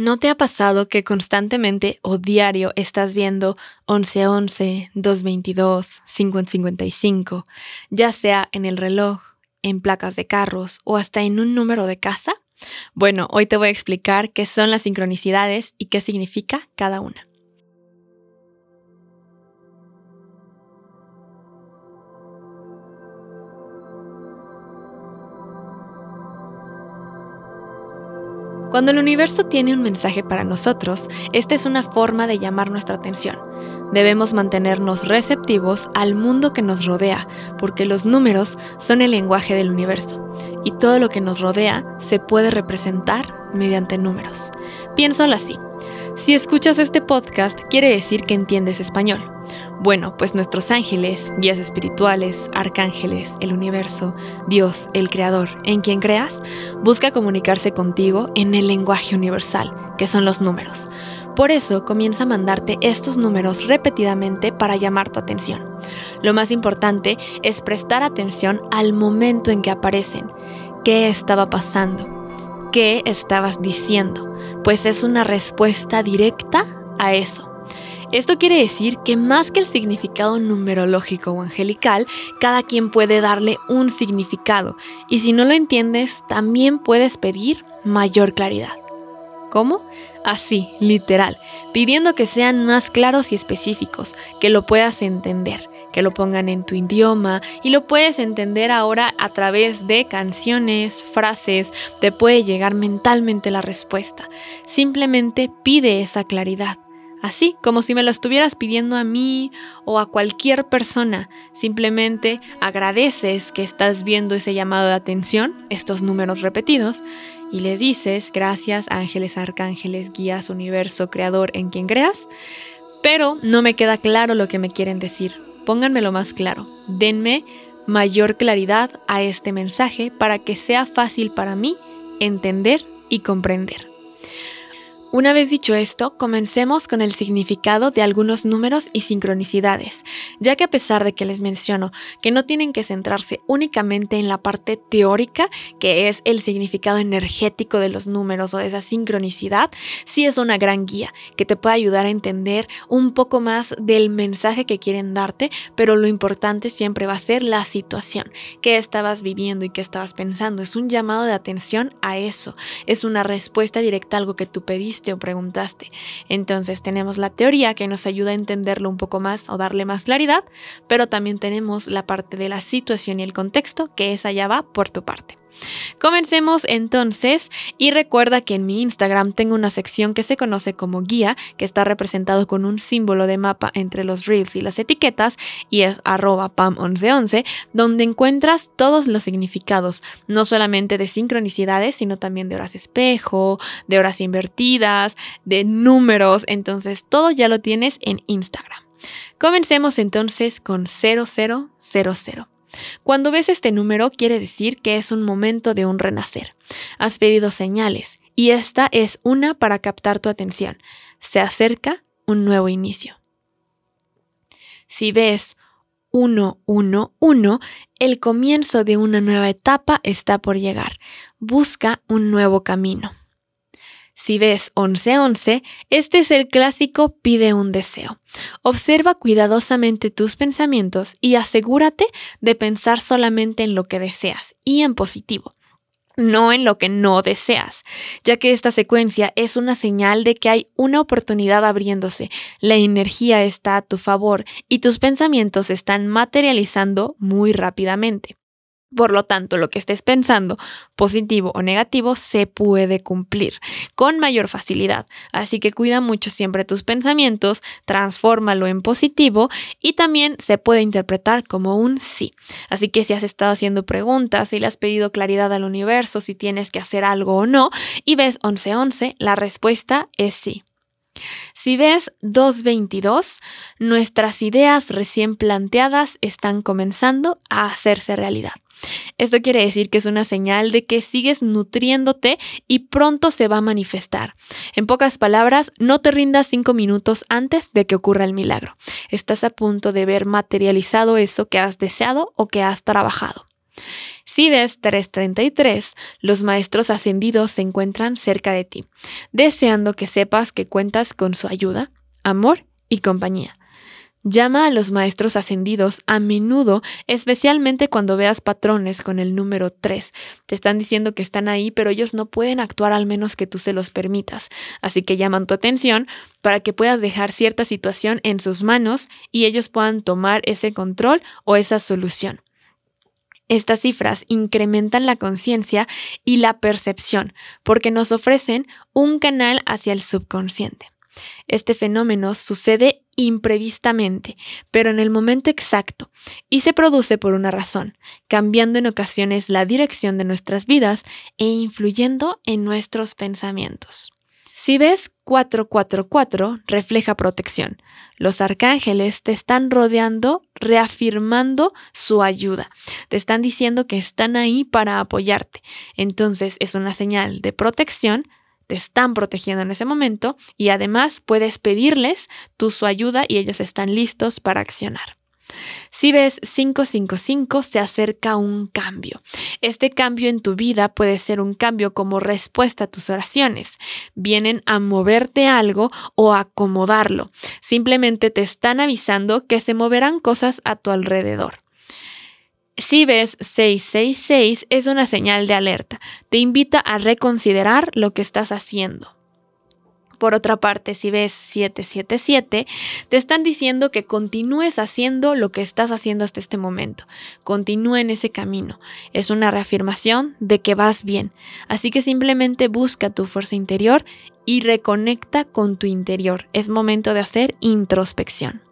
¿No te ha pasado que constantemente o diario estás viendo 1111, 222, 555, ya sea en el reloj, en placas de carros o hasta en un número de casa? Bueno, hoy te voy a explicar qué son las sincronicidades y qué significa cada una. Cuando el universo tiene un mensaje para nosotros, esta es una forma de llamar nuestra atención. Debemos mantenernos receptivos al mundo que nos rodea, porque los números son el lenguaje del universo, y todo lo que nos rodea se puede representar mediante números. Piénsalo así. Si escuchas este podcast, quiere decir que entiendes español. Bueno, pues nuestros ángeles, guías espirituales, arcángeles, el universo, Dios, el Creador, en quien creas, busca comunicarse contigo en el lenguaje universal, que son los números. Por eso comienza a mandarte estos números repetidamente para llamar tu atención. Lo más importante es prestar atención al momento en que aparecen. ¿Qué estaba pasando? ¿Qué estabas diciendo? Pues es una respuesta directa a eso. Esto quiere decir que más que el significado numerológico o angelical, cada quien puede darle un significado y si no lo entiendes, también puedes pedir mayor claridad. ¿Cómo? Así, literal, pidiendo que sean más claros y específicos, que lo puedas entender, que lo pongan en tu idioma y lo puedes entender ahora a través de canciones, frases, te puede llegar mentalmente la respuesta. Simplemente pide esa claridad. Así, como si me lo estuvieras pidiendo a mí o a cualquier persona. Simplemente agradeces que estás viendo ese llamado de atención, estos números repetidos, y le dices, gracias ángeles, arcángeles, guías, universo, creador, en quien creas. Pero no me queda claro lo que me quieren decir. Pónganmelo más claro. Denme mayor claridad a este mensaje para que sea fácil para mí entender y comprender. Una vez dicho esto, comencemos con el significado de algunos números y sincronicidades, ya que a pesar de que les menciono que no tienen que centrarse únicamente en la parte teórica, que es el significado energético de los números o de esa sincronicidad, sí es una gran guía que te puede ayudar a entender un poco más del mensaje que quieren darte, pero lo importante siempre va a ser la situación, que estabas viviendo y que estabas pensando. Es un llamado de atención a eso, es una respuesta directa a algo que tú pediste o preguntaste. Entonces tenemos la teoría que nos ayuda a entenderlo un poco más o darle más claridad, pero también tenemos la parte de la situación y el contexto, que esa ya va por tu parte. Comencemos entonces y recuerda que en mi Instagram tengo una sección que se conoce como guía, que está representado con un símbolo de mapa entre los reels y las etiquetas y es arroba pam1111, donde encuentras todos los significados, no solamente de sincronicidades, sino también de horas espejo, de horas invertidas, de números, entonces todo ya lo tienes en Instagram. Comencemos entonces con 0000. Cuando ves este número quiere decir que es un momento de un renacer. Has pedido señales y esta es una para captar tu atención. Se acerca un nuevo inicio. Si ves 111, el comienzo de una nueva etapa está por llegar. Busca un nuevo camino. Si ves 1111, este es el clásico pide un deseo. Observa cuidadosamente tus pensamientos y asegúrate de pensar solamente en lo que deseas y en positivo no en lo que no deseas, ya que esta secuencia es una señal de que hay una oportunidad abriéndose, la energía está a tu favor y tus pensamientos están materializando muy rápidamente. Por lo tanto, lo que estés pensando, positivo o negativo, se puede cumplir con mayor facilidad. Así que cuida mucho siempre tus pensamientos, transfórmalo en positivo y también se puede interpretar como un sí. Así que si has estado haciendo preguntas, si le has pedido claridad al universo, si tienes que hacer algo o no, y ves 1111, la respuesta es sí. Si ves 222, nuestras ideas recién planteadas están comenzando a hacerse realidad. Esto quiere decir que es una señal de que sigues nutriéndote y pronto se va a manifestar. En pocas palabras, no te rindas cinco minutos antes de que ocurra el milagro. Estás a punto de ver materializado eso que has deseado o que has trabajado. Si ves 333, los maestros ascendidos se encuentran cerca de ti, deseando que sepas que cuentas con su ayuda, amor y compañía. Llama a los maestros ascendidos a menudo, especialmente cuando veas patrones con el número 3. Te están diciendo que están ahí, pero ellos no pueden actuar al menos que tú se los permitas. Así que llaman tu atención para que puedas dejar cierta situación en sus manos y ellos puedan tomar ese control o esa solución. Estas cifras incrementan la conciencia y la percepción porque nos ofrecen un canal hacia el subconsciente. Este fenómeno sucede imprevistamente, pero en el momento exacto, y se produce por una razón, cambiando en ocasiones la dirección de nuestras vidas e influyendo en nuestros pensamientos. Si ves 444, refleja protección. Los arcángeles te están rodeando, reafirmando su ayuda. Te están diciendo que están ahí para apoyarte. Entonces es una señal de protección te están protegiendo en ese momento y además puedes pedirles tu su ayuda y ellos están listos para accionar. Si ves 555, se acerca un cambio. Este cambio en tu vida puede ser un cambio como respuesta a tus oraciones. Vienen a moverte algo o acomodarlo. Simplemente te están avisando que se moverán cosas a tu alrededor. Si ves 666 es una señal de alerta. Te invita a reconsiderar lo que estás haciendo. Por otra parte, si ves 777, te están diciendo que continúes haciendo lo que estás haciendo hasta este momento. Continúa en ese camino. Es una reafirmación de que vas bien. Así que simplemente busca tu fuerza interior y reconecta con tu interior. Es momento de hacer introspección.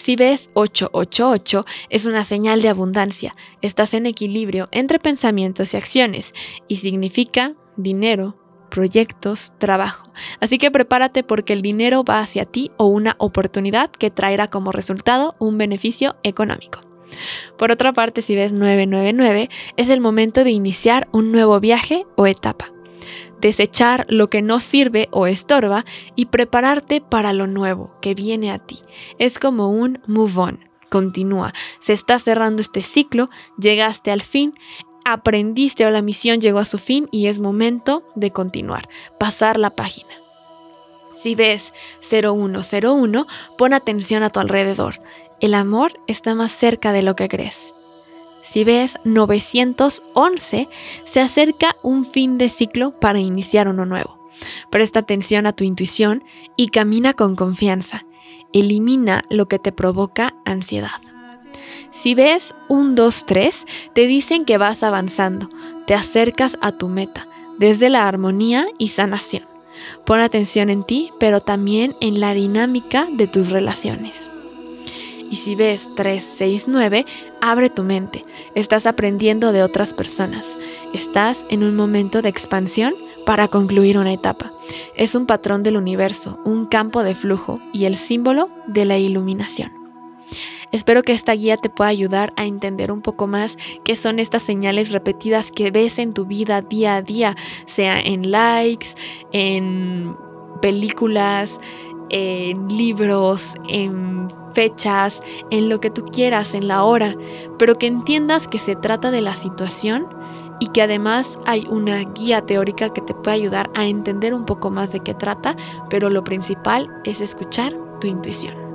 Si ves 888 es una señal de abundancia, estás en equilibrio entre pensamientos y acciones y significa dinero, proyectos, trabajo. Así que prepárate porque el dinero va hacia ti o una oportunidad que traerá como resultado un beneficio económico. Por otra parte, si ves 999, es el momento de iniciar un nuevo viaje o etapa desechar lo que no sirve o estorba y prepararte para lo nuevo que viene a ti. Es como un move on. Continúa. Se está cerrando este ciclo, llegaste al fin, aprendiste o la misión llegó a su fin y es momento de continuar, pasar la página. Si ves 0101, pon atención a tu alrededor. El amor está más cerca de lo que crees. Si ves 911, se acerca un fin de ciclo para iniciar uno nuevo. Presta atención a tu intuición y camina con confianza. Elimina lo que te provoca ansiedad. Si ves un 2, 3, te dicen que vas avanzando, te acercas a tu meta, desde la armonía y sanación. Pon atención en ti, pero también en la dinámica de tus relaciones. Y si ves 369, abre tu mente. Estás aprendiendo de otras personas. Estás en un momento de expansión para concluir una etapa. Es un patrón del universo, un campo de flujo y el símbolo de la iluminación. Espero que esta guía te pueda ayudar a entender un poco más qué son estas señales repetidas que ves en tu vida día a día, sea en likes, en películas, en libros, en fechas, en lo que tú quieras, en la hora, pero que entiendas que se trata de la situación y que además hay una guía teórica que te puede ayudar a entender un poco más de qué trata, pero lo principal es escuchar tu intuición.